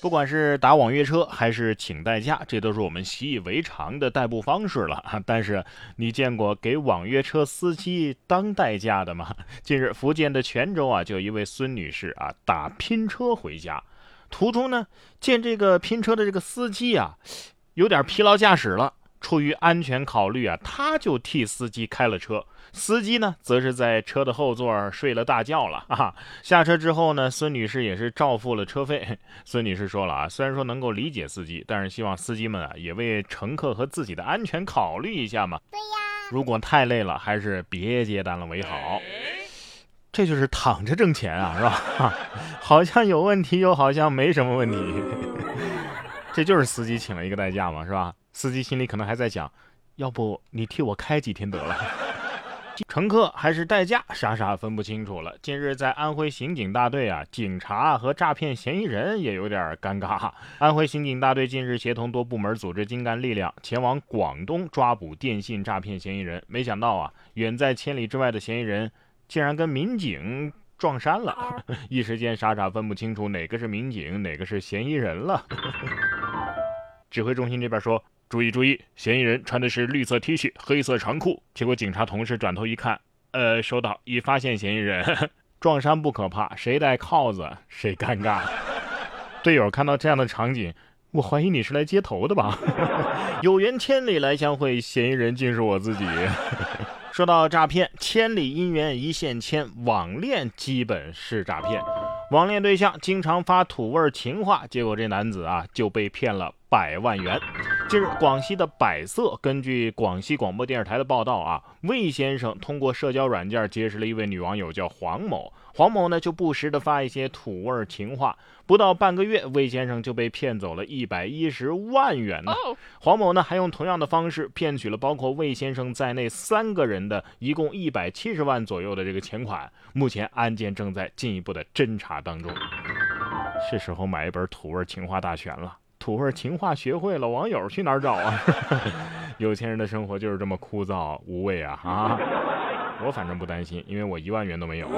不管是打网约车还是请代驾，这都是我们习以为常的代步方式了。但是，你见过给网约车司机当代驾的吗？近日，福建的泉州啊，就一位孙女士啊，打拼车回家，途中呢，见这个拼车的这个司机啊，有点疲劳驾驶了。出于安全考虑啊，他就替司机开了车。司机呢，则是在车的后座睡了大觉了 啊。下车之后呢，孙女士也是照付了车费。孙女士说了啊，虽然说能够理解司机，但是希望司机们啊，也为乘客和自己的安全考虑一下嘛。对呀，如果太累了，还是别接单了为好。这就是躺着挣钱啊，是吧？好像有问题，又好像没什么问题。这就是司机请了一个代驾嘛，是吧？司机心里可能还在想，要不你替我开几天得了。乘客还是代驾，傻傻分不清楚了。近日在安徽刑警大队啊，警察和诈骗嫌疑人也有点尴尬。安徽刑警大队近日协同多部门组织精干力量，前往广东抓捕电信诈骗嫌疑人。没想到啊，远在千里之外的嫌疑人竟然跟民警撞衫了，一时间傻傻分不清楚哪个是民警，哪个是嫌疑人了。指挥中心这边说。注意注意，嫌疑人穿的是绿色 T 恤、黑色长裤。结果警察同事转头一看，呃，收到，已发现嫌疑人。撞衫不可怕，谁戴铐子谁尴尬。队友看到这样的场景，我怀疑你是来接头的吧？有缘千里来相会，嫌疑人竟是我自己。说到诈骗，千里姻缘一线牵，网恋基本是诈骗。网恋对象经常发土味情话，结果这男子啊就被骗了百万元。近日，广西的百色根据广西广播电视台的报道啊，魏先生通过社交软件结识了一位女网友，叫黄某。黄某呢就不时的发一些土味情话，不到半个月，魏先生就被骗走了一百一十万元呢。黄某呢还用同样的方式骗取了包括魏先生在内三个人的一共一百七十万左右的这个钱款。目前案件正在进一步的侦查当中，是时候买一本土味情话大全了。土味情话学会了，网友去哪儿找啊？有钱人的生活就是这么枯燥无味啊！啊！我反正不担心，因为我一万元都没有。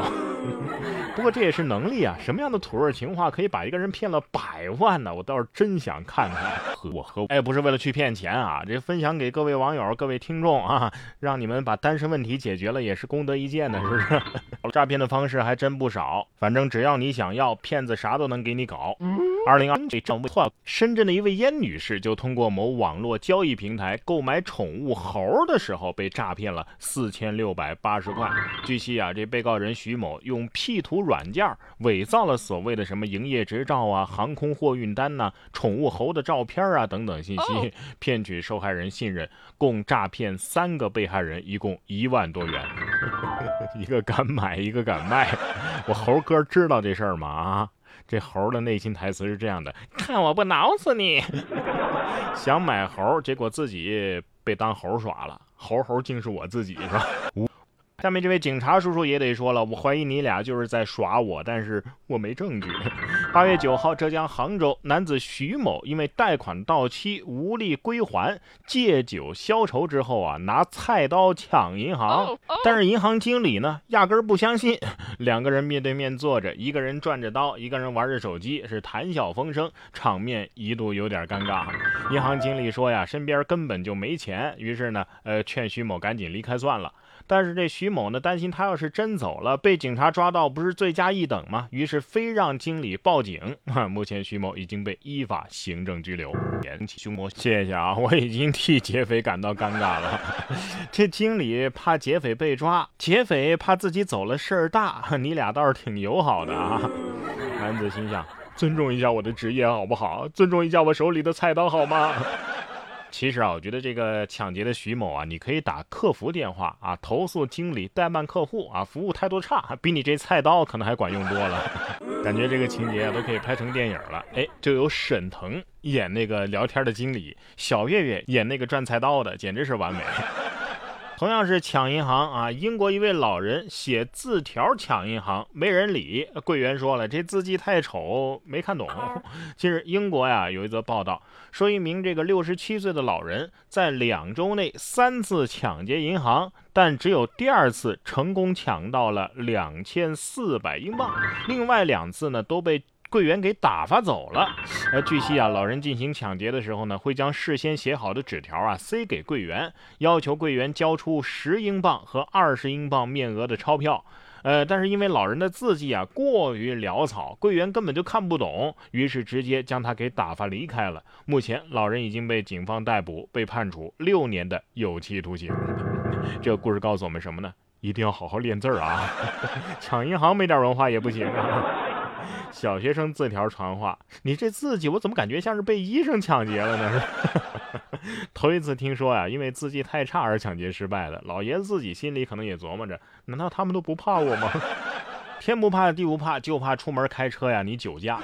不过这也是能力啊！什么样的土味情话可以把一个人骗了百万呢？我倒是真想看看。我和哎，不是为了去骗钱啊！这分享给各位网友、各位听众啊，让你们把单身问题解决了，也是功德一件的，是不是？诈骗的方式还真不少，反正只要你想要，骗子啥都能给你搞。二零二这账不错。深圳的一位燕女士就通过某网络交易平台购买宠物猴的时候，被诈骗了四千六百八十块。据悉啊，这被告人徐某用 P 图软件伪造了所谓的什么营业执照啊、航空货运单呐、宠物猴的照片啊等等信息，骗取受害人信任，共诈骗三个被害人，一共一万多元。一个敢买，一个敢卖。我猴哥知道这事儿吗？啊？这猴的内心台词是这样的：看我不挠死你！想买猴，结果自己被当猴耍了。猴猴竟是我自己，是吧？下面这位警察叔叔也得说了，我怀疑你俩就是在耍我，但是我没证据。八月九号，浙江杭州男子徐某因为贷款到期无力归还，借酒消愁之后啊，拿菜刀抢银行。但是银行经理呢，压根儿不相信。两个人面对面坐着，一个人转着刀，一个人玩着手机，是谈笑风生，场面一度有点尴尬。银行经理说呀，身边根本就没钱，于是呢，呃，劝徐某赶紧离开算了。但是这徐某呢，担心他要是真走了，被警察抓到，不是罪加一等吗？于是非让经理报警。目前徐某已经被依法行政拘留。严起凶魔，谢谢啊，我已经替劫匪感到尴尬了。这经理怕劫匪被抓，劫匪怕自己走了事儿大，你俩倒是挺友好的啊。男子心想：尊重一下我的职业好不好？尊重一下我手里的菜刀好吗？其实啊，我觉得这个抢劫的徐某啊，你可以打客服电话啊，投诉经理怠慢客户啊，服务态度差，比你这菜刀可能还管用多了。感觉这个情节啊，都可以拍成电影了。哎，就有沈腾演那个聊天的经理，小岳岳演那个转菜刀的，简直是完美。同样是抢银行啊，英国一位老人写字条抢银行，没人理。柜员说了，这字迹太丑，没看懂。近日，英国呀有一则报道，说一名这个六十七岁的老人在两周内三次抢劫银行，但只有第二次成功抢到了两千四百英镑，另外两次呢都被。柜员给打发走了。呃，据悉啊，老人进行抢劫的时候呢，会将事先写好的纸条啊塞给柜员，要求柜员交出十英镑和二十英镑面额的钞票。呃，但是因为老人的字迹啊过于潦草，柜员根本就看不懂，于是直接将他给打发离开了。目前，老人已经被警方逮捕，被判处六年的有期徒刑。这个故事告诉我们什么呢？一定要好好练字啊！抢银行没点文化也不行啊！小学生字条传话，你这字迹我怎么感觉像是被医生抢劫了呢？头一次听说呀，因为字迹太差而抢劫失败的。老爷子自己心里可能也琢磨着，难道他们都不怕我吗？天不怕地不怕，就怕出门开车呀，你酒驾。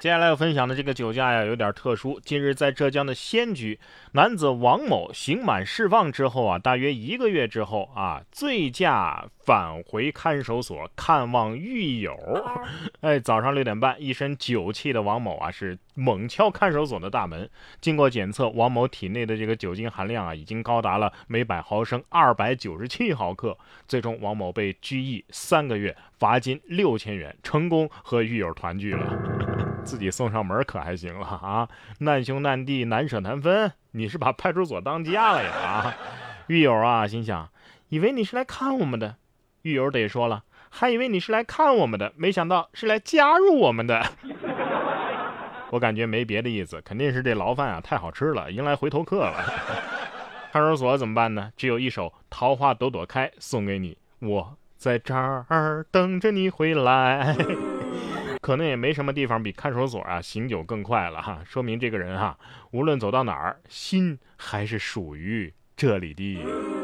接下来要分享的这个酒驾呀，有点特殊。近日，在浙江的仙居，男子王某刑满释放之后啊，大约一个月之后啊，醉驾返回看守所看望狱友。哎，早上六点半，一身酒气的王某啊，是猛敲看守所的大门。经过检测，王某体内的这个酒精含量啊，已经高达了每百毫升二百九十七毫克。最终，王某被拘役三个月，罚金六千元，成功和狱友团聚了。自己送上门可还行了啊！难兄难弟难舍难分，你是把派出所当家了呀啊！狱友啊，心想，以为你是来看我们的，狱友得说了，还以为你是来看我们的，没想到是来加入我们的。我感觉没别的意思，肯定是这牢饭啊太好吃了，迎来回头客了。看守所怎么办呢？只有一首《桃花朵朵开》送给你，我在这儿等着你回来。可能也没什么地方比看守所啊醒酒更快了哈，说明这个人哈，无论走到哪儿，心还是属于这里的。